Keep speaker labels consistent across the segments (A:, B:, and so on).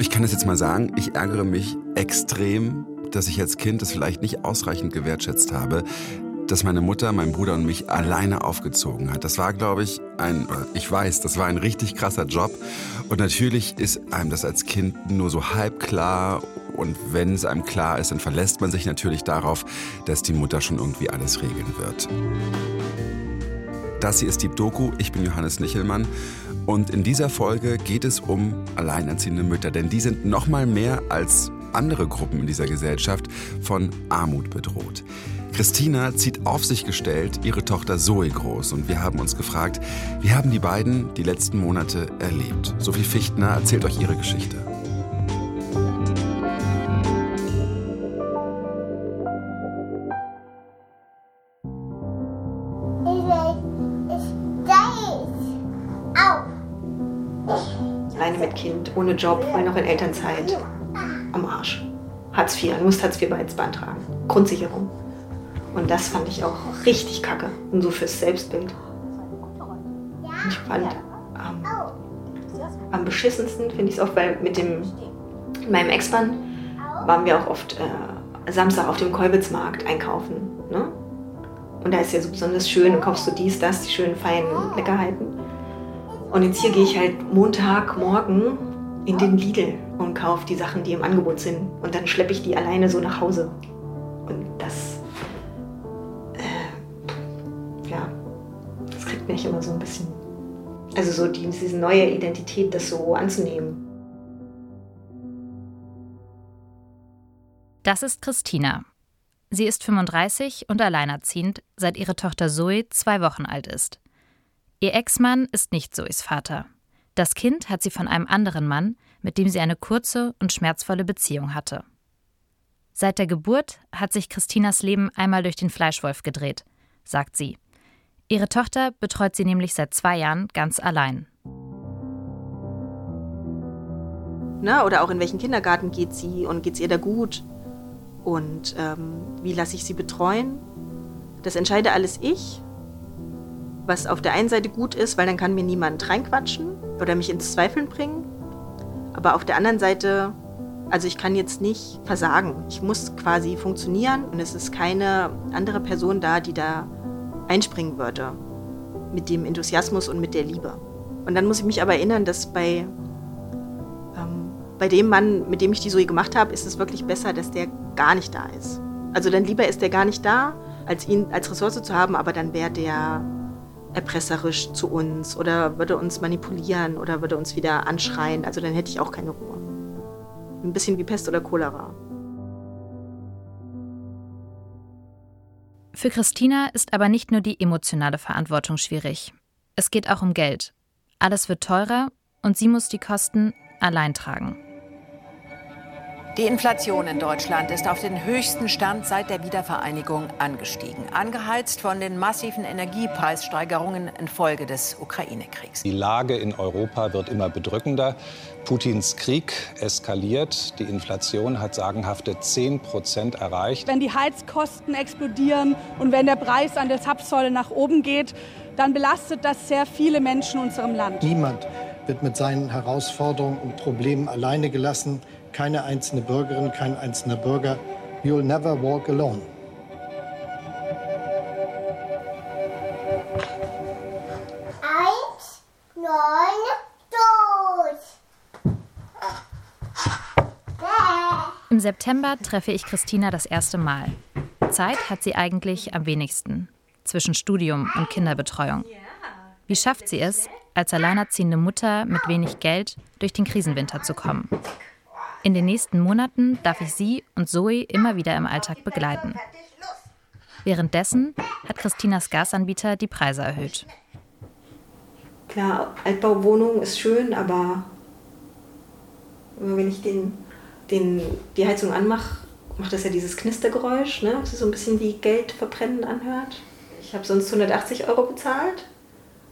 A: Ich kann es jetzt mal sagen, ich ärgere mich extrem, dass ich als Kind es vielleicht nicht ausreichend gewertschätzt habe, dass meine Mutter, mein Bruder und mich alleine aufgezogen hat. Das war, glaube ich, ein, ich weiß, das war ein richtig krasser Job. Und natürlich ist einem das als Kind nur so halb klar. Und wenn es einem klar ist, dann verlässt man sich natürlich darauf, dass die Mutter schon irgendwie alles regeln wird. Das hier ist die Doku. Ich bin Johannes Nichelmann. Und in dieser Folge geht es um alleinerziehende Mütter, denn die sind noch mal mehr als andere Gruppen in dieser Gesellschaft von Armut bedroht. Christina zieht auf sich gestellt ihre Tochter Zoe groß und wir haben uns gefragt, wie haben die beiden die letzten Monate erlebt? Sophie Fichtner erzählt euch ihre Geschichte.
B: Alleine mit Kind, ohne Job, weil noch in Elternzeit. Am Arsch. Hartz IV, du musst Hartz IV beantragen. Grundsicherung. Und das fand ich auch richtig kacke. Und so fürs Selbstbild. Ich fand ähm, am beschissensten finde ich es oft, weil mit dem, meinem Ex-Mann waren wir auch oft äh, Samstag auf dem Kolbitzmarkt einkaufen. Ne? Und da ist ja so besonders schön und kaufst du dies, das, die schönen feinen Leckerheiten. Und jetzt hier gehe ich halt Montagmorgen in den Lidl und kaufe die Sachen, die im Angebot sind. Und dann schleppe ich die alleine so nach Hause. Und das bin ich immer so ein bisschen. Also so die, diese neue Identität, das so anzunehmen.
C: Das ist Christina. Sie ist 35 und alleinerziehend, seit ihre Tochter Zoe zwei Wochen alt ist. Ihr Ex-Mann ist nicht Zoes Vater. Das Kind hat sie von einem anderen Mann, mit dem sie eine kurze und schmerzvolle Beziehung hatte. Seit der Geburt hat sich Christinas Leben einmal durch den Fleischwolf gedreht, sagt sie. Ihre Tochter betreut sie nämlich seit zwei Jahren ganz allein.
B: Na, oder auch in welchen Kindergarten geht sie und geht es ihr da gut? Und ähm, wie lasse ich sie betreuen? Das entscheide alles ich, was auf der einen Seite gut ist, weil dann kann mir niemand reinquatschen oder mich ins Zweifeln bringen. Aber auf der anderen Seite, also ich kann jetzt nicht versagen. Ich muss quasi funktionieren und es ist keine andere Person da, die da einspringen würde. Mit dem Enthusiasmus und mit der Liebe. Und dann muss ich mich aber erinnern, dass bei, ähm, bei dem Mann, mit dem ich die Zoe gemacht habe, ist es wirklich besser, dass der gar nicht da ist. Also dann lieber ist der gar nicht da, als ihn als Ressource zu haben, aber dann wäre der erpresserisch zu uns oder würde uns manipulieren oder würde uns wieder anschreien. Also dann hätte ich auch keine Ruhe. Ein bisschen wie Pest oder Cholera.
C: Für Christina ist aber nicht nur die emotionale Verantwortung schwierig. Es geht auch um Geld. Alles wird teurer und sie muss die Kosten allein tragen.
D: Die Inflation in Deutschland ist auf den höchsten Stand seit der Wiedervereinigung angestiegen, angeheizt von den massiven Energiepreissteigerungen infolge des Ukraine-Kriegs.
E: Die Lage in Europa wird immer bedrückender. Putins Krieg eskaliert. Die Inflation hat sagenhafte 10 Prozent erreicht.
F: Wenn die Heizkosten explodieren und wenn der Preis an der Zapfsäule nach oben geht, dann belastet das sehr viele Menschen in unserem Land.
G: Niemand wird mit seinen Herausforderungen und Problemen alleine gelassen keine einzelne Bürgerin, kein einzelner Bürger. You'll never walk alone.
C: Eins, neun, los! Im September treffe ich Christina das erste Mal. Zeit hat sie eigentlich am wenigsten. Zwischen Studium und Kinderbetreuung. Wie schafft sie es, als alleinerziehende Mutter mit wenig Geld durch den Krisenwinter zu kommen? In den nächsten Monaten darf ich sie und Zoe immer wieder im Alltag begleiten. Währenddessen hat Christinas Gasanbieter die Preise erhöht.
B: Klar, Altbauwohnung ist schön, aber wenn ich den, den, die Heizung anmache, macht das ja dieses Knistergeräusch, ne? das so ein bisschen wie Geld verbrennen anhört. Ich habe sonst 180 Euro bezahlt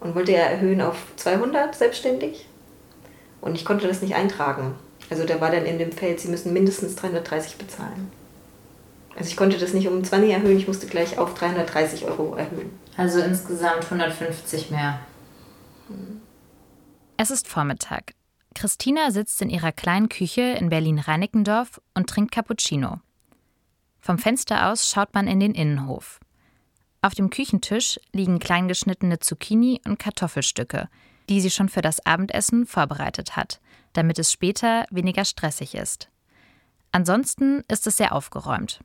B: und wollte ja erhöhen auf 200 selbstständig. Und ich konnte das nicht eintragen. Also da war dann in dem Feld, Sie müssen mindestens 330 bezahlen. Also ich konnte das nicht um 20 erhöhen, ich musste gleich auf 330 Euro erhöhen.
H: Also insgesamt 150 mehr.
C: Es ist Vormittag. Christina sitzt in ihrer kleinen Küche in Berlin-Reinickendorf und trinkt Cappuccino. Vom Fenster aus schaut man in den Innenhof. Auf dem Küchentisch liegen kleingeschnittene Zucchini und Kartoffelstücke, die sie schon für das Abendessen vorbereitet hat, damit es später weniger stressig ist. Ansonsten ist es sehr aufgeräumt.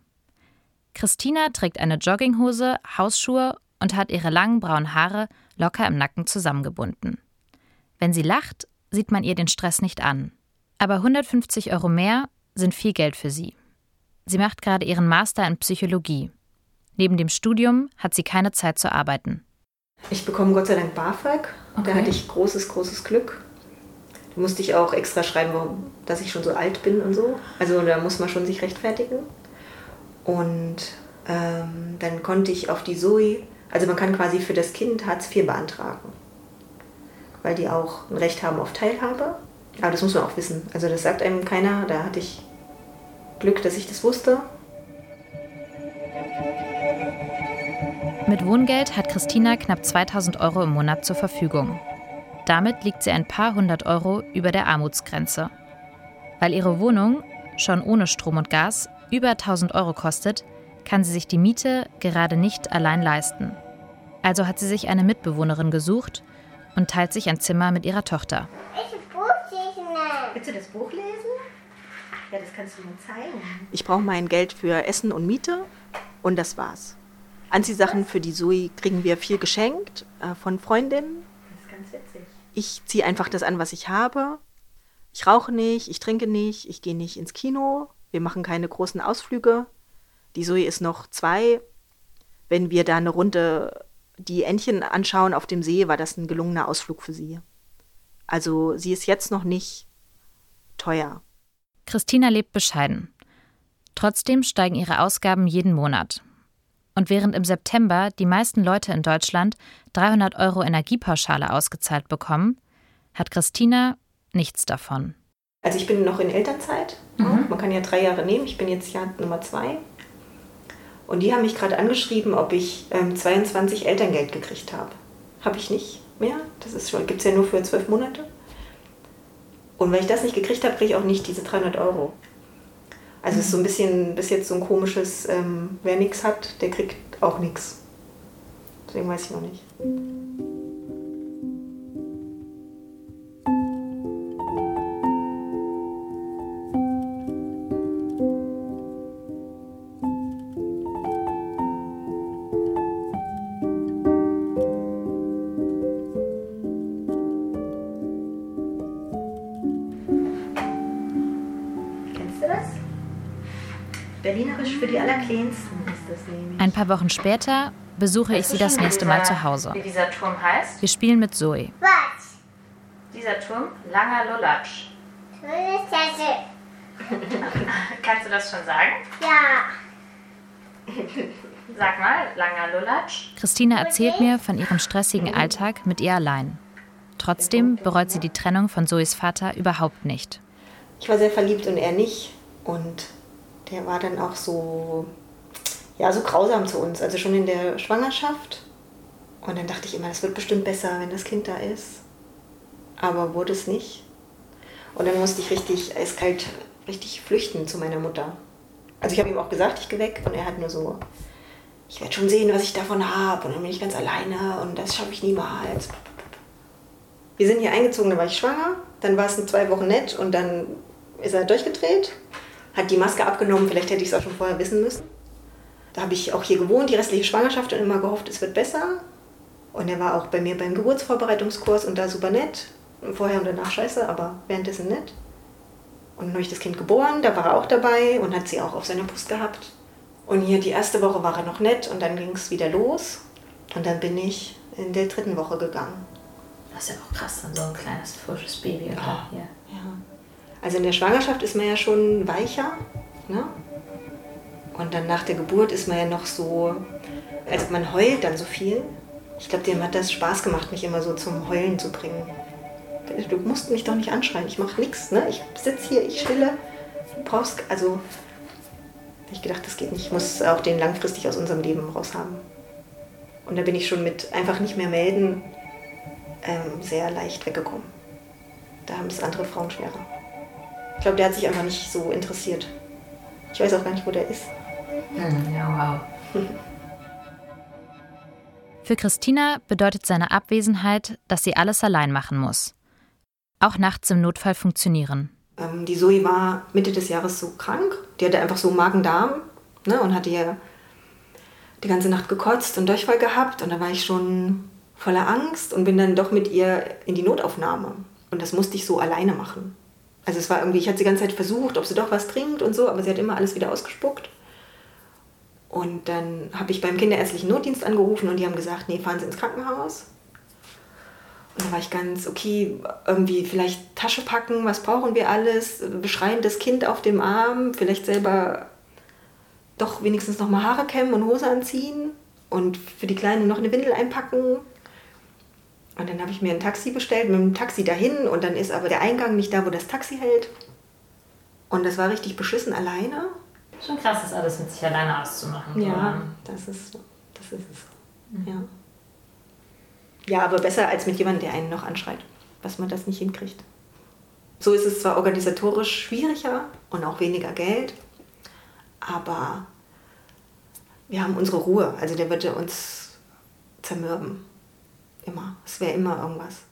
C: Christina trägt eine Jogginghose, Hausschuhe und hat ihre langen braunen Haare locker im Nacken zusammengebunden. Wenn sie lacht, sieht man ihr den Stress nicht an. Aber 150 Euro mehr sind viel Geld für sie. Sie macht gerade ihren Master in Psychologie. Neben dem Studium hat sie keine Zeit zu arbeiten.
B: Ich bekomme Gott sei Dank BAföG. Okay. Da hatte ich großes, großes Glück. Da musste ich auch extra schreiben, dass ich schon so alt bin und so. Also da muss man schon sich rechtfertigen. Und ähm, dann konnte ich auf die Zoe, also man kann quasi für das Kind Hartz IV beantragen. Weil die auch ein Recht haben auf Teilhabe. Aber das muss man auch wissen. Also das sagt einem keiner. Da hatte ich Glück, dass ich das wusste.
C: Mit Wohngeld hat Christina knapp 2000 Euro im Monat zur Verfügung. Damit liegt sie ein paar hundert Euro über der Armutsgrenze. Weil ihre Wohnung, schon ohne Strom und Gas, über 1000 Euro kostet, kann sie sich die Miete gerade nicht allein leisten. Also hat sie sich eine Mitbewohnerin gesucht und teilt sich ein Zimmer mit ihrer Tochter.
B: Ich will Buch lesen. Willst du das Buch lesen? Ja, das kannst du mir zeigen. Ich brauche mein Geld für Essen und Miete und das war's. Anziehsachen für die Zoe kriegen wir viel geschenkt äh, von Freundinnen. Das ist ganz witzig. Ich ziehe einfach das an, was ich habe. Ich rauche nicht, ich trinke nicht, ich gehe nicht ins Kino. Wir machen keine großen Ausflüge. Die Zoe ist noch zwei. Wenn wir da eine Runde die Entchen anschauen auf dem See, war das ein gelungener Ausflug für sie. Also sie ist jetzt noch nicht teuer.
C: Christina lebt bescheiden. Trotzdem steigen ihre Ausgaben jeden Monat. Und während im September die meisten Leute in Deutschland 300 Euro Energiepauschale ausgezahlt bekommen, hat Christina nichts davon.
B: Also ich bin noch in Elternzeit. Mhm. Man kann ja drei Jahre nehmen. Ich bin jetzt Jahr Nummer zwei. Und die haben mich gerade angeschrieben, ob ich ähm, 22 Elterngeld gekriegt habe. Habe ich nicht mehr. Das gibt es ja nur für zwölf Monate. Und weil ich das nicht gekriegt habe, kriege ich auch nicht diese 300 Euro. Also es ist so ein bisschen bis jetzt so ein komisches, ähm, wer nichts hat, der kriegt auch nichts. Deswegen weiß ich noch nicht. Berlinerisch für die Allerkleinsten ist das nämlich.
C: Ein paar Wochen später besuche ich sie das nächste Mal zu Hause.
B: Wie dieser Turm heißt?
C: Wir spielen mit Zoe.
B: Was? Dieser Turm? Langer Lulatsch. Kannst du das schon sagen?
H: Ja.
B: Sag mal, langer Lulatsch.
C: Christina erzählt mir von ihrem stressigen Alltag mit ihr allein. Trotzdem bereut sie die Trennung von Zoes Vater überhaupt nicht.
B: Ich war sehr verliebt und er nicht. Und der war dann auch so, ja, so grausam zu uns. Also schon in der Schwangerschaft. Und dann dachte ich immer, das wird bestimmt besser, wenn das Kind da ist. Aber wurde es nicht. Und dann musste ich richtig eiskalt, richtig flüchten zu meiner Mutter. Also ich habe ihm auch gesagt, ich gehe weg. Und er hat nur so, ich werde schon sehen, was ich davon habe. Und dann bin ich ganz alleine und das schaffe ich niemals. Wir sind hier eingezogen, da war ich schwanger. Dann war es in zwei Wochen nett und dann ist er durchgedreht hat die Maske abgenommen. Vielleicht hätte ich es auch schon vorher wissen müssen. Da habe ich auch hier gewohnt, die restliche Schwangerschaft und immer gehofft, es wird besser. Und er war auch bei mir beim Geburtsvorbereitungskurs und da super nett. Vorher und danach scheiße, aber währenddessen nett. Und dann habe ich das Kind geboren, da war er auch dabei und hat sie auch auf seiner Brust gehabt. Und hier die erste Woche war er noch nett und dann ging es wieder los. Und dann bin ich in der dritten Woche gegangen.
H: Das ist ja auch krass, dann so ein kleines, frisches Baby. Oder? Ja.
B: ja. Also in der Schwangerschaft ist man ja schon weicher. Ne? Und dann nach der Geburt ist man ja noch so, also man heult dann so viel. Ich glaube, dem hat das Spaß gemacht, mich immer so zum Heulen zu bringen. Du musst mich doch nicht anschreien, ich mache nichts. Ne? Ich sitze hier, ich stille. Du brauchst, also, ich gedacht, das geht nicht. Ich muss auch den langfristig aus unserem Leben raus haben. Und da bin ich schon mit einfach nicht mehr melden ähm, sehr leicht weggekommen. Da haben es andere Frauen schwerer. Ich glaube, der hat sich einfach nicht so interessiert. Ich weiß auch gar nicht, wo der ist.
H: Hm, ja, wow.
C: Für Christina bedeutet seine Abwesenheit, dass sie alles allein machen muss. Auch nachts im Notfall funktionieren.
B: Ähm, die Zoe war Mitte des Jahres so krank. Die hatte einfach so Magen-Darm ne, und hatte ja die ganze Nacht gekotzt und Durchfall gehabt. Und da war ich schon voller Angst und bin dann doch mit ihr in die Notaufnahme. Und das musste ich so alleine machen. Also es war irgendwie, ich hatte die ganze Zeit versucht, ob sie doch was trinkt und so, aber sie hat immer alles wieder ausgespuckt. Und dann habe ich beim kinderärztlichen Notdienst angerufen und die haben gesagt, nee, fahren Sie ins Krankenhaus. Und da war ich ganz, okay, irgendwie vielleicht Tasche packen, was brauchen wir alles? Beschreien das Kind auf dem Arm, vielleicht selber doch wenigstens noch mal Haare kämmen und Hose anziehen und für die Kleine noch eine Windel einpacken. Und dann habe ich mir ein Taxi bestellt, mit dem Taxi dahin und dann ist aber der Eingang nicht da, wo das Taxi hält. Und das war richtig beschissen alleine.
H: Schon krass, das alles mit sich alleine auszumachen.
B: Ja, das ist, das ist es. Mhm. Ja. ja, aber besser als mit jemandem, der einen noch anschreit, was man das nicht hinkriegt. So ist es zwar organisatorisch schwieriger und auch weniger Geld, aber wir haben unsere Ruhe. Also der würde uns zermürben. Immer. Es wäre immer irgendwas.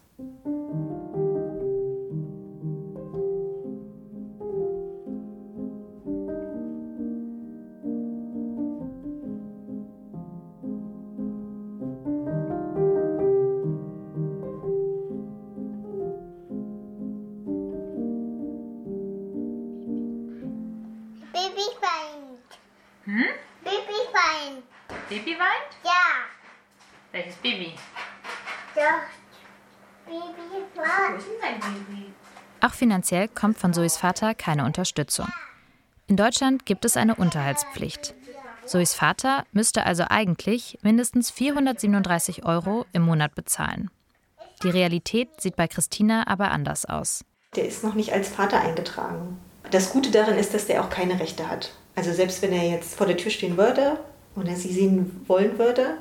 I: Baby weint.
H: Hm?
I: Baby weint.
H: Baby weint?
I: Ja.
H: Welches Baby?
C: Auch finanziell kommt von Zoes Vater keine Unterstützung. In Deutschland gibt es eine Unterhaltspflicht. Zoes Vater müsste also eigentlich mindestens 437 Euro im Monat bezahlen. Die Realität sieht bei Christina aber anders aus.
B: Der ist noch nicht als Vater eingetragen. Das Gute daran ist, dass der auch keine Rechte hat. Also selbst wenn er jetzt vor der Tür stehen würde und er sie sehen wollen würde,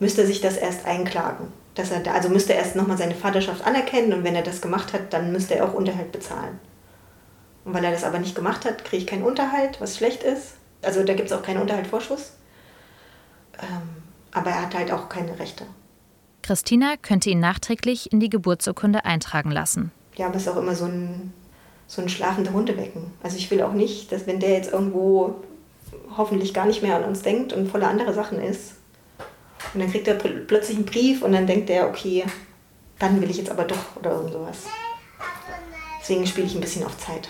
B: müsste er sich das erst einklagen. Dass er da, also müsste er erst nochmal seine Vaterschaft anerkennen und wenn er das gemacht hat, dann müsste er auch Unterhalt bezahlen. Und weil er das aber nicht gemacht hat, kriege ich keinen Unterhalt, was schlecht ist. Also da gibt es auch keinen Unterhaltvorschuss. Ähm, aber er hat halt auch keine Rechte.
C: Christina könnte ihn nachträglich in die Geburtsurkunde eintragen lassen.
B: Ja, aber es ist auch immer so ein, so ein schlafender Hundebecken. Also ich will auch nicht, dass wenn der jetzt irgendwo hoffentlich gar nicht mehr an uns denkt und voller andere Sachen ist, und dann kriegt er pl- plötzlich einen Brief und dann denkt er, okay, dann will ich jetzt aber doch oder irgend sowas. Deswegen spiele ich ein bisschen auf Zeit.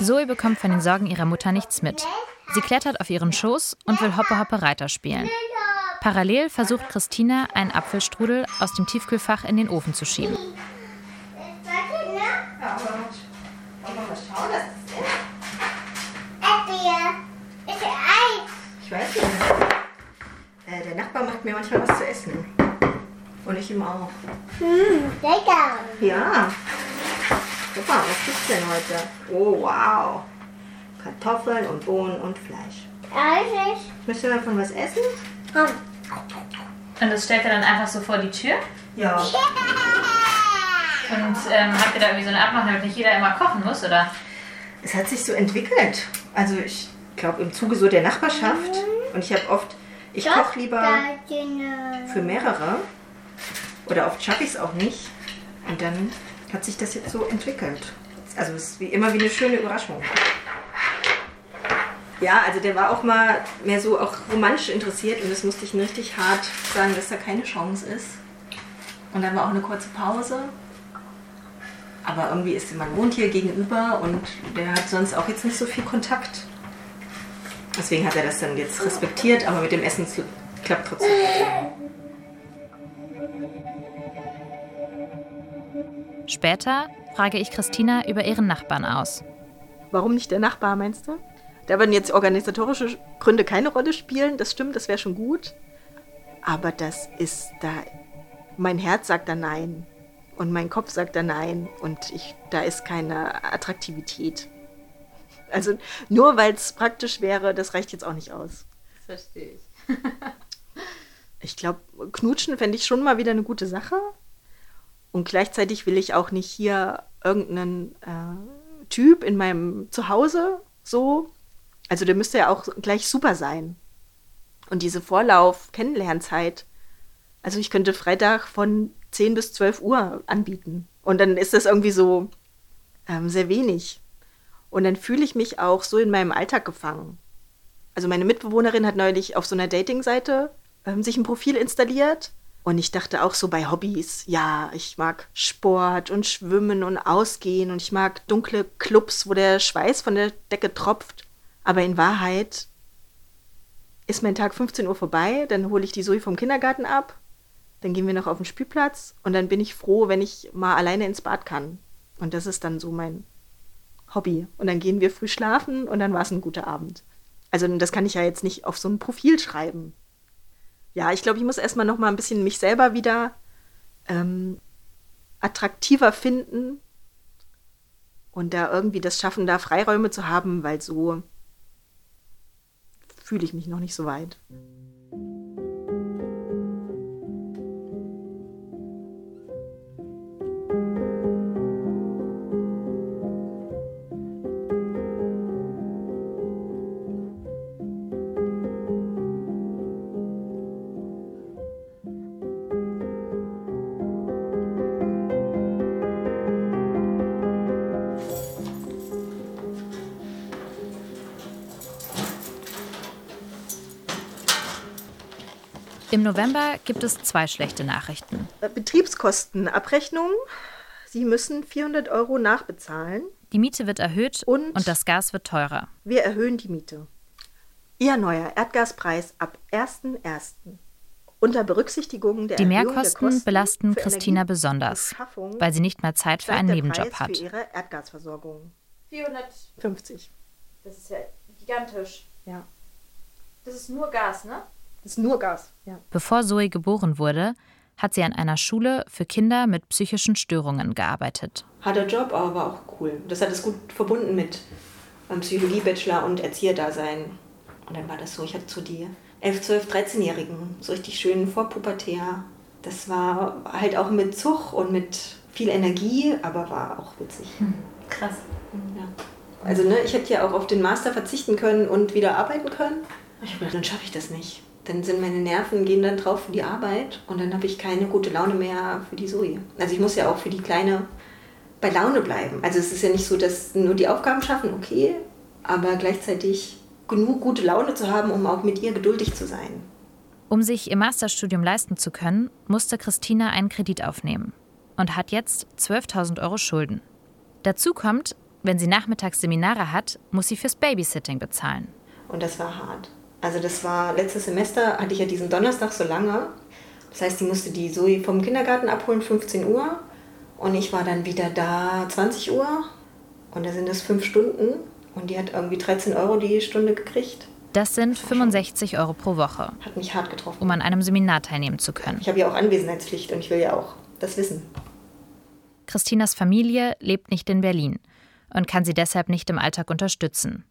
C: Zoe bekommt von den Sorgen ihrer Mutter nichts mit. Sie klettert auf ihren Schoß und will Hoppe Hoppe Reiter spielen. Parallel versucht Christina, einen Apfelstrudel aus dem Tiefkühlfach in den Ofen zu schieben.
I: Erdbeer. Ist Eis.
B: Ich weiß nicht. Äh, der Nachbar macht mir manchmal was zu essen. Und ich ihm auch.
I: Hm, lecker.
B: Ja. Guck mal, was gibt's denn heute? Oh, wow. Kartoffeln und Bohnen und Fleisch.
I: Eis
B: Müsst ihr davon was essen?
I: Komm.
H: Und das stellt er dann einfach so vor die Tür?
B: Ja.
H: Und ähm, habt ihr da irgendwie so eine Abmachung, damit nicht jeder immer kochen muss, oder?
B: Es hat sich so entwickelt. Also ich glaube im Zuge so der Nachbarschaft. Und ich habe oft, ich koche lieber für mehrere. Oder oft schaffe ich es auch nicht. Und dann hat sich das jetzt so entwickelt. Also es ist wie immer wie eine schöne Überraschung. Ja, also der war auch mal mehr so auch romantisch interessiert und das musste ich richtig hart sagen, dass da keine Chance ist. Und dann war auch eine kurze Pause. Aber irgendwie ist man wohnt hier gegenüber und der hat sonst auch jetzt nicht so viel Kontakt. Deswegen hat er das dann jetzt respektiert, aber mit dem Essen klappt trotzdem.
C: Später frage ich Christina über ihren Nachbarn aus.
B: Warum nicht der Nachbar, meinst du? Da würden jetzt organisatorische Gründe keine Rolle spielen, das stimmt, das wäre schon gut. Aber das ist da. Mein Herz sagt da nein. Und mein Kopf sagt da nein. Und ich, da ist keine Attraktivität. Also nur weil es praktisch wäre, das reicht jetzt auch nicht aus.
H: Das verstehe ich.
B: Ich glaube, knutschen fände ich schon mal wieder eine gute Sache. Und gleichzeitig will ich auch nicht hier irgendeinen äh, Typ in meinem Zuhause so. Also der müsste ja auch gleich super sein. Und diese Vorlauf-Kennenlernzeit, also ich könnte Freitag von 10 bis 12 Uhr anbieten. Und dann ist das irgendwie so ähm, sehr wenig. Und dann fühle ich mich auch so in meinem Alltag gefangen. Also meine Mitbewohnerin hat neulich auf so einer Dating-Seite ähm, sich ein Profil installiert. Und ich dachte auch so bei Hobbys, ja, ich mag Sport und Schwimmen und Ausgehen und ich mag dunkle Clubs, wo der Schweiß von der Decke tropft. Aber in Wahrheit ist mein Tag 15 Uhr vorbei, dann hole ich die Zoe vom Kindergarten ab, dann gehen wir noch auf den Spielplatz und dann bin ich froh, wenn ich mal alleine ins Bad kann. Und das ist dann so mein Hobby. Und dann gehen wir früh schlafen und dann war es ein guter Abend. Also das kann ich ja jetzt nicht auf so ein Profil schreiben. Ja, ich glaube, ich muss erstmal noch mal ein bisschen mich selber wieder ähm, attraktiver finden und da irgendwie das schaffen, da Freiräume zu haben, weil so fühle ich mich noch nicht so weit.
C: Im November gibt es zwei schlechte Nachrichten.
B: Betriebskostenabrechnung. Sie müssen 400 Euro nachbezahlen.
C: Die Miete wird erhöht und, und das Gas wird teurer.
B: Wir erhöhen die Miete. Ihr neuer Erdgaspreis ab 1.1. Unter Berücksichtigung der
C: Die
B: Erhöhung
C: Mehrkosten
B: der Kosten
C: belastet
B: für
C: Christina besonders, weil sie nicht mehr Zeit für einen Nebenjob
B: Preis
C: hat.
B: Für ihre Erdgasversorgung.
H: 450.
B: 50.
H: Das ist ja gigantisch.
B: Ja.
H: Das ist nur Gas, ne?
B: Das ist nur Gas. Ja.
C: Bevor Zoe geboren wurde, hat sie an einer Schule für Kinder mit psychischen Störungen gearbeitet.
B: Harter Job, aber war auch cool. Das hat es gut verbunden mit meinem Psychologie-Bachelor und Erzieherdasein. Und dann war das so, ich hatte so die 11, 12, 13-Jährigen, so richtig schön vorpubertär. Das war halt auch mit Zug und mit viel Energie, aber war auch witzig.
H: Krass.
B: Ja. Also ne, ich hätte ja auch auf den Master verzichten können und wieder arbeiten können. Ich habe gedacht, dann schaffe ich das nicht. Dann sind meine Nerven, gehen dann drauf für die Arbeit und dann habe ich keine gute Laune mehr für die Zoe. Also ich muss ja auch für die Kleine bei Laune bleiben. Also es ist ja nicht so, dass nur die Aufgaben schaffen, okay, aber gleichzeitig genug gute Laune zu haben, um auch mit ihr geduldig zu sein.
C: Um sich ihr Masterstudium leisten zu können, musste Christina einen Kredit aufnehmen und hat jetzt 12.000 Euro Schulden. Dazu kommt, wenn sie nachmittags Seminare hat, muss sie fürs Babysitting bezahlen.
B: Und das war hart. Also das war letztes Semester, hatte ich ja diesen Donnerstag so lange. Das heißt, die musste die Zoe vom Kindergarten abholen, 15 Uhr. Und ich war dann wieder da, 20 Uhr. Und da sind es fünf Stunden. Und die hat irgendwie 13 Euro die Stunde gekriegt.
C: Das sind 65 Euro pro Woche,
B: Hat mich hart getroffen.
C: um an einem Seminar teilnehmen zu können.
B: Ich habe ja auch Anwesenheitspflicht und ich will ja auch das wissen.
C: Christinas Familie lebt nicht in Berlin und kann sie deshalb nicht im Alltag unterstützen.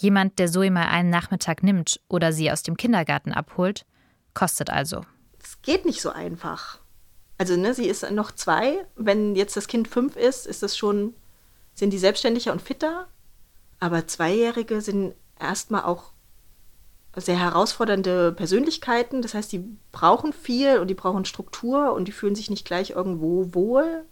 C: Jemand, der Zoe mal einen Nachmittag nimmt oder sie aus dem Kindergarten abholt, kostet also.
B: Es geht nicht so einfach. Also ne, sie ist noch zwei. Wenn jetzt das Kind fünf ist, ist es schon, sind die selbstständiger und fitter. Aber Zweijährige sind erstmal auch sehr herausfordernde Persönlichkeiten. Das heißt, die brauchen viel und die brauchen Struktur und die fühlen sich nicht gleich irgendwo wohl.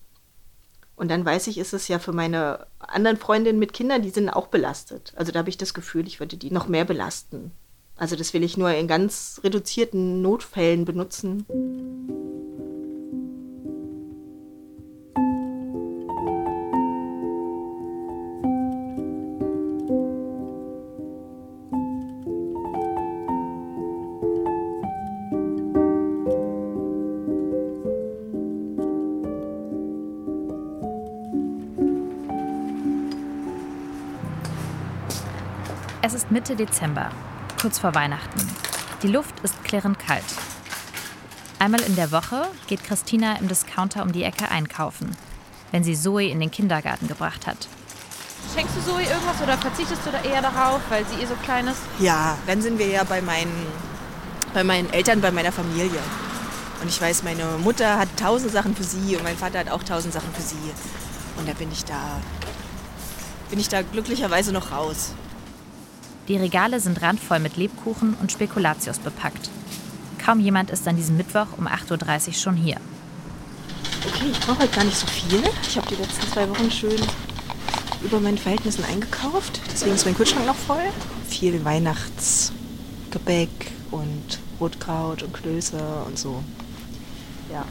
B: Und dann weiß ich, ist es ja für meine anderen Freundinnen mit Kindern, die sind auch belastet. Also da habe ich das Gefühl, ich würde die noch mehr belasten. Also das will ich nur in ganz reduzierten Notfällen benutzen.
C: Es ist Mitte Dezember, kurz vor Weihnachten. Die Luft ist klirrend kalt. Einmal in der Woche geht Christina im Discounter um die Ecke einkaufen, wenn sie Zoe in den Kindergarten gebracht hat.
H: Schenkst du Zoe irgendwas oder verzichtest du da eher darauf, weil sie eh so klein ist?
J: Ja, dann sind wir ja bei meinen, bei meinen Eltern, bei meiner Familie.
B: Und ich weiß, meine Mutter hat tausend Sachen für sie und mein Vater hat auch tausend Sachen für sie. Und da bin ich da, bin ich da glücklicherweise noch raus.
C: Die Regale sind randvoll mit Lebkuchen und Spekulatius bepackt. Kaum jemand ist an diesem Mittwoch um 8.30 Uhr schon hier.
B: Okay, ich brauche halt gar nicht so viel. Ich habe die letzten zwei Wochen schön über meinen Verhältnissen eingekauft. Deswegen ist mein Kühlschrank noch voll. Viel Weihnachtsgebäck und Rotkraut und Klöße und so. Ja.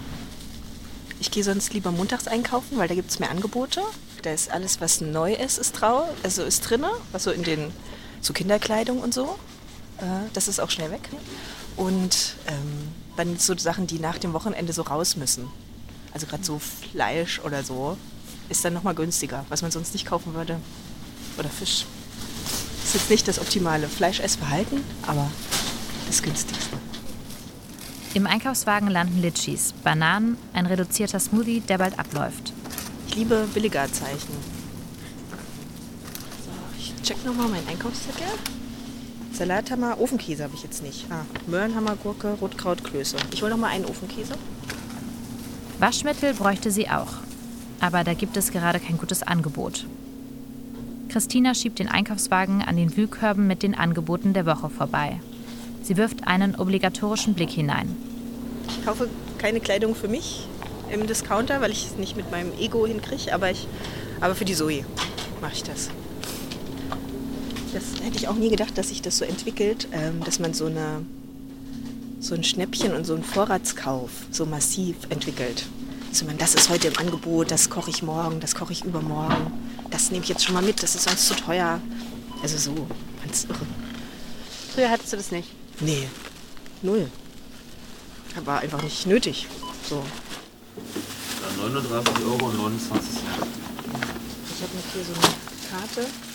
B: Ich gehe sonst lieber montags einkaufen, weil da gibt es mehr Angebote. Da ist alles, was neu ist, ist trau, also ist drin, was so in den so Kinderkleidung und so. Äh, das ist auch schnell weg. Und ähm, dann so Sachen, die nach dem Wochenende so raus müssen. Also gerade so Fleisch oder so ist dann nochmal günstiger, was man sonst nicht kaufen würde. Oder Fisch. Ist jetzt nicht das optimale Fleischessverhalten, aber das günstigste.
C: Im Einkaufswagen landen Litchis, Bananen, ein reduzierter Smoothie, der bald abläuft.
B: Ich liebe Billigerzeichen. Check nochmal meinen Einkaufszettel. Salathammer, Ofenkäse habe ich jetzt nicht. Ah, Möhrenhammer, Gurke, Rotkraut, Klöße. Ich hole noch mal einen Ofenkäse.
C: Waschmittel bräuchte sie auch. Aber da gibt es gerade kein gutes Angebot. Christina schiebt den Einkaufswagen an den Wühlkörben mit den Angeboten der Woche vorbei. Sie wirft einen obligatorischen Blick hinein.
B: Ich kaufe keine Kleidung für mich im Discounter, weil ich es nicht mit meinem Ego hinkriege, aber, ich, aber für die Zoe mache ich das. Das hätte ich auch nie gedacht, dass sich das so entwickelt, ähm, dass man so, eine, so ein Schnäppchen und so einen Vorratskauf so massiv entwickelt. Also man, das ist heute im Angebot, das koche ich morgen, das koche ich übermorgen, das nehme ich jetzt schon mal mit, das ist sonst zu teuer. Also so, ganz irre.
J: Früher hattest du das nicht?
B: Nee, null. War einfach nicht nötig. So.
K: 39 Euro und 29 Cent.
B: Ich habe noch hier so eine Karte.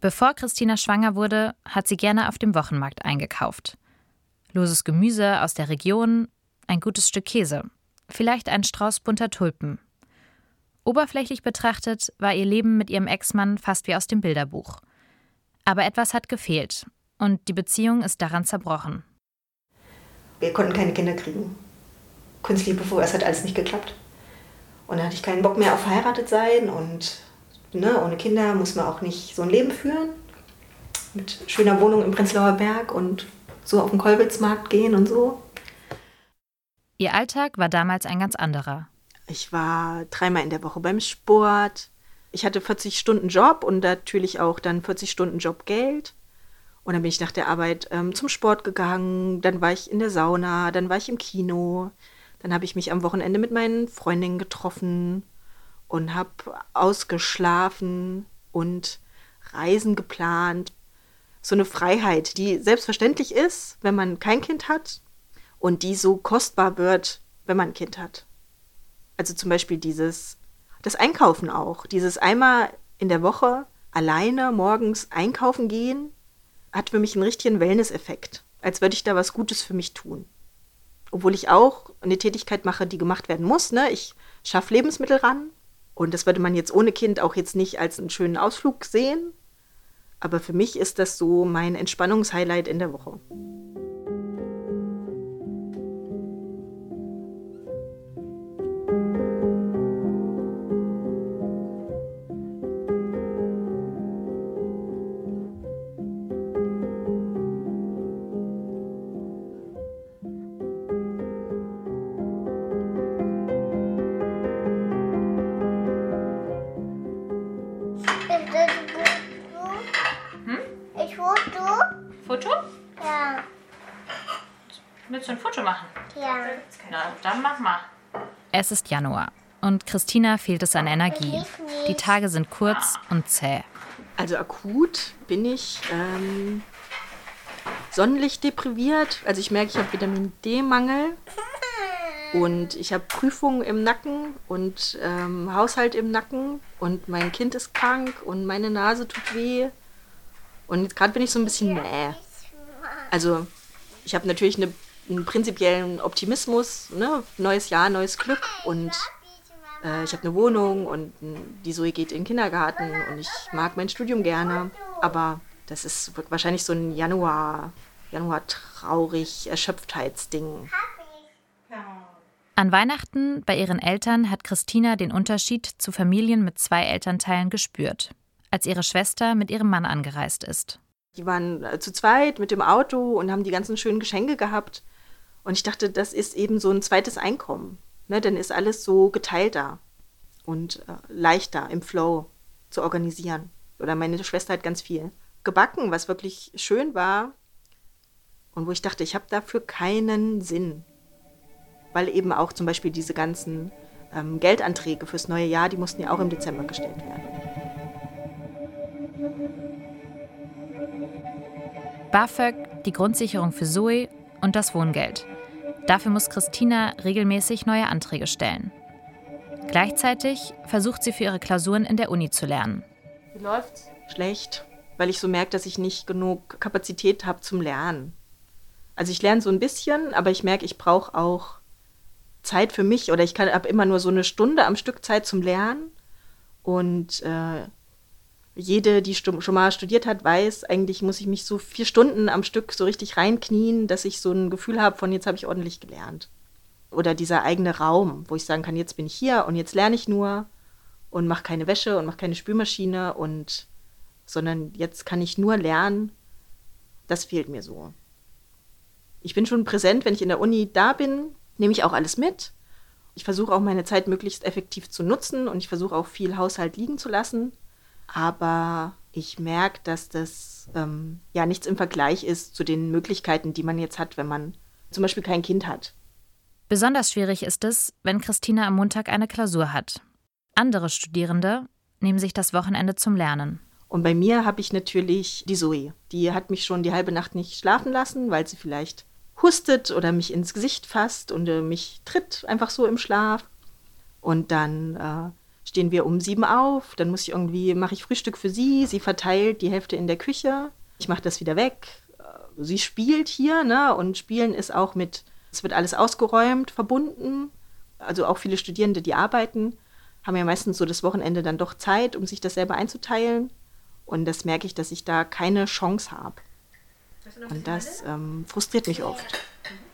C: Bevor Christina schwanger wurde, hat sie gerne auf dem Wochenmarkt eingekauft. Loses Gemüse aus der Region, ein gutes Stück Käse, vielleicht ein Strauß bunter Tulpen. Oberflächlich betrachtet war ihr Leben mit ihrem Ex-Mann fast wie aus dem Bilderbuch. Aber etwas hat gefehlt und die Beziehung ist daran zerbrochen.
B: Wir konnten keine Kinder kriegen. Künstliche Befruchtung, es hat alles nicht geklappt. Und dann hatte ich keinen Bock mehr auf verheiratet sein und ne, ohne Kinder muss man auch nicht so ein Leben führen. Mit schöner Wohnung im Prenzlauer Berg und so auf den Kolbitzmarkt gehen und so.
C: Ihr Alltag war damals ein ganz anderer.
B: Ich war dreimal in der Woche beim Sport. Ich hatte 40 Stunden Job und natürlich auch dann 40 Stunden Jobgeld. Und dann bin ich nach der Arbeit ähm, zum Sport gegangen, dann war ich in der Sauna, dann war ich im Kino, dann habe ich mich am Wochenende mit meinen Freundinnen getroffen und habe ausgeschlafen und Reisen geplant. So eine Freiheit, die selbstverständlich ist, wenn man kein Kind hat und die so kostbar wird, wenn man ein Kind hat. Also zum Beispiel dieses, das Einkaufen auch, dieses einmal in der Woche alleine morgens einkaufen gehen, hat für mich einen richtigen Wellness-Effekt, als würde ich da was Gutes für mich tun. Obwohl ich auch eine Tätigkeit mache, die gemacht werden muss. Ne? Ich schaffe Lebensmittel ran, und das würde man jetzt ohne Kind auch jetzt nicht als einen schönen Ausflug sehen. Aber für mich ist das so mein Entspannungshighlight in der Woche.
C: Es ist Januar und Christina fehlt es an Energie. Die Tage sind kurz und zäh.
B: Also akut bin ich ähm, Sonnenlicht depriviert. Also ich merke, ich habe Vitamin D-Mangel. Und ich habe Prüfungen im Nacken und ähm, Haushalt im Nacken und mein Kind ist krank und meine Nase tut weh. Und gerade bin ich so ein bisschen mäh. Also ich habe natürlich eine, einen prinzipiellen Optimismus, ne? neues Jahr, neues Glück und äh, ich habe eine Wohnung und die Zoe geht in den Kindergarten und ich mag mein Studium gerne. Aber das ist wahrscheinlich so ein Januar, Januar traurig Erschöpftheitsding.
C: An Weihnachten bei ihren Eltern hat Christina den Unterschied zu Familien mit zwei Elternteilen gespürt, als ihre Schwester mit ihrem Mann angereist ist.
B: Die waren äh, zu zweit mit dem Auto und haben die ganzen schönen Geschenke gehabt. Und ich dachte, das ist eben so ein zweites Einkommen. Ne? Dann ist alles so geteilter und äh, leichter im Flow zu organisieren. Oder meine Schwester hat ganz viel gebacken, was wirklich schön war. Und wo ich dachte, ich habe dafür keinen Sinn weil eben auch zum Beispiel diese ganzen ähm, Geldanträge fürs neue Jahr, die mussten ja auch im Dezember gestellt werden.
C: BAföG, die Grundsicherung für Zoe und das Wohngeld. Dafür muss Christina regelmäßig neue Anträge stellen. Gleichzeitig versucht sie für ihre Klausuren in der Uni zu lernen.
B: Wie läuft's? Schlecht, weil ich so merke, dass ich nicht genug Kapazität habe zum Lernen. Also ich lerne so ein bisschen, aber ich merke, ich brauche auch Zeit für mich oder ich habe immer nur so eine Stunde am Stück Zeit zum Lernen. Und äh, jede, die schon mal studiert hat, weiß, eigentlich muss ich mich so vier Stunden am Stück so richtig reinknien, dass ich so ein Gefühl habe von, jetzt habe ich ordentlich gelernt. Oder dieser eigene Raum, wo ich sagen kann, jetzt bin ich hier und jetzt lerne ich nur und mache keine Wäsche und mache keine Spülmaschine und sondern jetzt kann ich nur lernen. Das fehlt mir so. Ich bin schon präsent, wenn ich in der Uni da bin, nehme ich auch alles mit. Ich versuche auch meine Zeit möglichst effektiv zu nutzen und ich versuche auch viel Haushalt liegen zu lassen. Aber ich merke, dass das ähm, ja nichts im Vergleich ist zu den Möglichkeiten, die man jetzt hat, wenn man zum Beispiel kein Kind hat.
C: Besonders schwierig ist es, wenn Christina am Montag eine Klausur hat. Andere Studierende nehmen sich das Wochenende zum Lernen.
B: Und bei mir habe ich natürlich die Zoe. Die hat mich schon die halbe Nacht nicht schlafen lassen, weil sie vielleicht hustet oder mich ins Gesicht fasst und äh, mich tritt einfach so im Schlaf. Und dann äh, stehen wir um sieben auf, dann muss ich irgendwie, mache ich Frühstück für sie, sie verteilt die Hälfte in der Küche, ich mache das wieder weg. Äh, sie spielt hier, ne? Und Spielen ist auch mit, es wird alles ausgeräumt, verbunden. Also auch viele Studierende, die arbeiten, haben ja meistens so das Wochenende dann doch Zeit, um sich das selber einzuteilen. Und das merke ich, dass ich da keine Chance habe. Und das ähm, frustriert mich oft,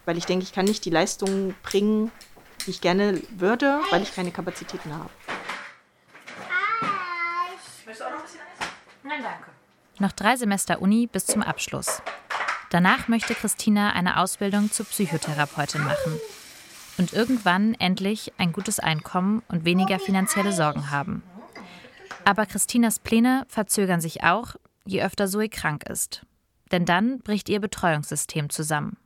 B: weil ich denke, ich kann nicht die Leistung bringen, die ich gerne würde, weil ich keine Kapazitäten habe.
H: Möchtest du auch noch ein bisschen Eis? Nein, danke.
C: Noch drei Semester Uni bis zum Abschluss. Danach möchte Christina eine Ausbildung zur Psychotherapeutin machen und irgendwann endlich ein gutes Einkommen und weniger finanzielle Sorgen haben. Aber Christinas Pläne verzögern sich auch, je öfter Zoe krank ist denn dann bricht ihr Betreuungssystem zusammen.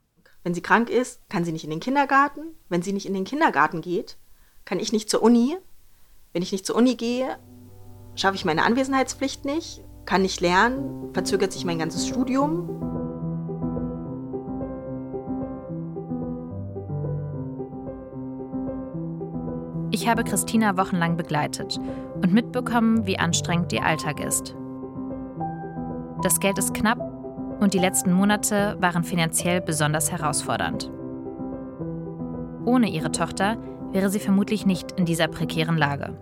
B: Wenn sie krank ist, kann sie nicht in den Kindergarten. Wenn sie nicht in den Kindergarten geht, kann ich nicht zur Uni. Wenn ich nicht zur Uni gehe, schaffe ich meine Anwesenheitspflicht nicht, kann nicht lernen, verzögert sich mein ganzes Studium.
C: Ich habe Christina wochenlang begleitet und mitbekommen, wie anstrengend ihr Alltag ist. Das Geld ist knapp und die letzten Monate waren finanziell besonders herausfordernd. Ohne ihre Tochter wäre sie vermutlich nicht in dieser prekären Lage.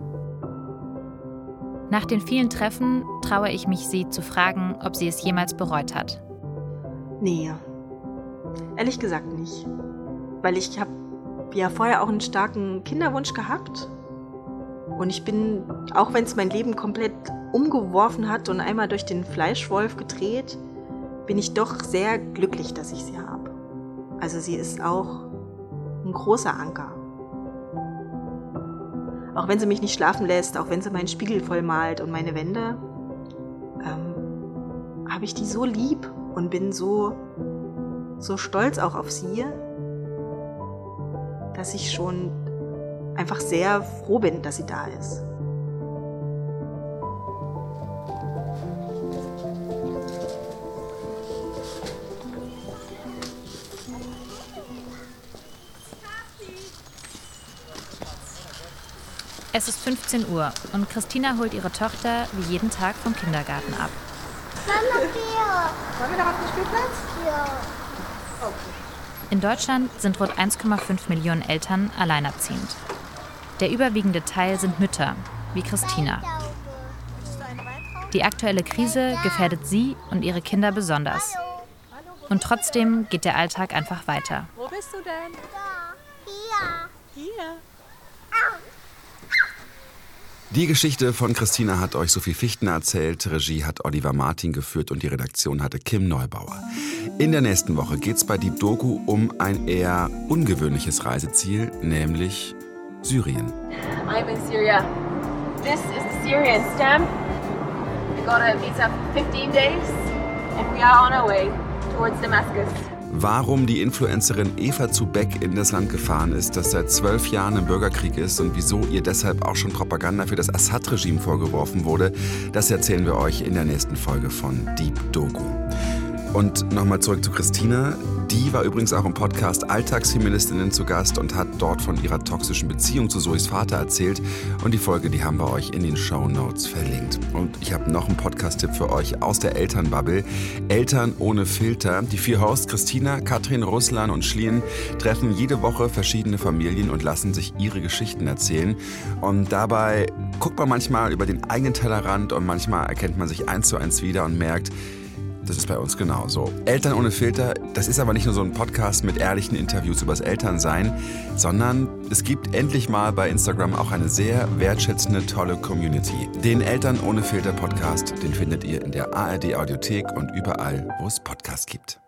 C: Nach den vielen Treffen traue ich mich, sie zu fragen, ob sie es jemals bereut hat.
B: Nee, ehrlich gesagt nicht. Weil ich habe ja vorher auch einen starken Kinderwunsch gehabt. Und ich bin, auch wenn es mein Leben komplett umgeworfen hat und einmal durch den Fleischwolf gedreht, bin ich doch sehr glücklich, dass ich sie habe. Also sie ist auch ein großer Anker. Auch wenn sie mich nicht schlafen lässt, auch wenn sie meinen Spiegel voll malt und meine Wände, ähm, habe ich die so lieb und bin so, so stolz auch auf sie, dass ich schon einfach sehr froh bin, dass sie da ist.
C: Es ist 15 Uhr und Christina holt ihre Tochter wie jeden Tag vom Kindergarten ab.
I: Mama, hier.
B: Wollen wir noch auf den Spielplatz?
I: Ja.
C: In Deutschland sind rund 1,5 Millionen Eltern alleinerziehend. Der überwiegende Teil sind Mütter, wie Christina. Die aktuelle Krise gefährdet sie und ihre Kinder besonders. Und trotzdem geht der Alltag einfach weiter.
J: Wo bist du denn?
I: Hier.
J: Hier.
A: Die Geschichte von Christina hat euch Sophie Fichtner erzählt, Regie hat Oliver Martin geführt und die Redaktion hatte Kim Neubauer. In der nächsten Woche geht es bei Deep Doku um ein eher ungewöhnliches Reiseziel, nämlich Syrien.
K: I'm in Syria. This is the Syrian stamp. We got a visa for 15 days and we are on our way towards Damascus.
A: Warum die Influencerin Eva zu Beck in das Land gefahren ist, das seit zwölf Jahren im Bürgerkrieg ist und wieso ihr deshalb auch schon Propaganda für das Assad-Regime vorgeworfen wurde, das erzählen wir euch in der nächsten Folge von Deep Doku. Und nochmal zurück zu Christina. Die war übrigens auch im Podcast Alltagsfeministinnen zu Gast und hat dort von ihrer toxischen Beziehung zu Zoes Vater erzählt. Und die Folge, die haben wir euch in den Show Notes verlinkt. Und ich habe noch einen Podcast-Tipp für euch aus der Elternbubble. Eltern ohne Filter. Die vier Hosts Christina, Katrin, Ruslan und Schlien treffen jede Woche verschiedene Familien und lassen sich ihre Geschichten erzählen. Und dabei guckt man manchmal über den eigenen Tellerrand und manchmal erkennt man sich eins zu eins wieder und merkt, das ist bei uns genauso. Eltern ohne Filter, das ist aber nicht nur so ein Podcast mit ehrlichen Interviews übers Elternsein, sondern es gibt endlich mal bei Instagram auch eine sehr wertschätzende, tolle Community. Den Eltern ohne Filter Podcast, den findet ihr in der ARD Audiothek und überall, wo es Podcasts gibt.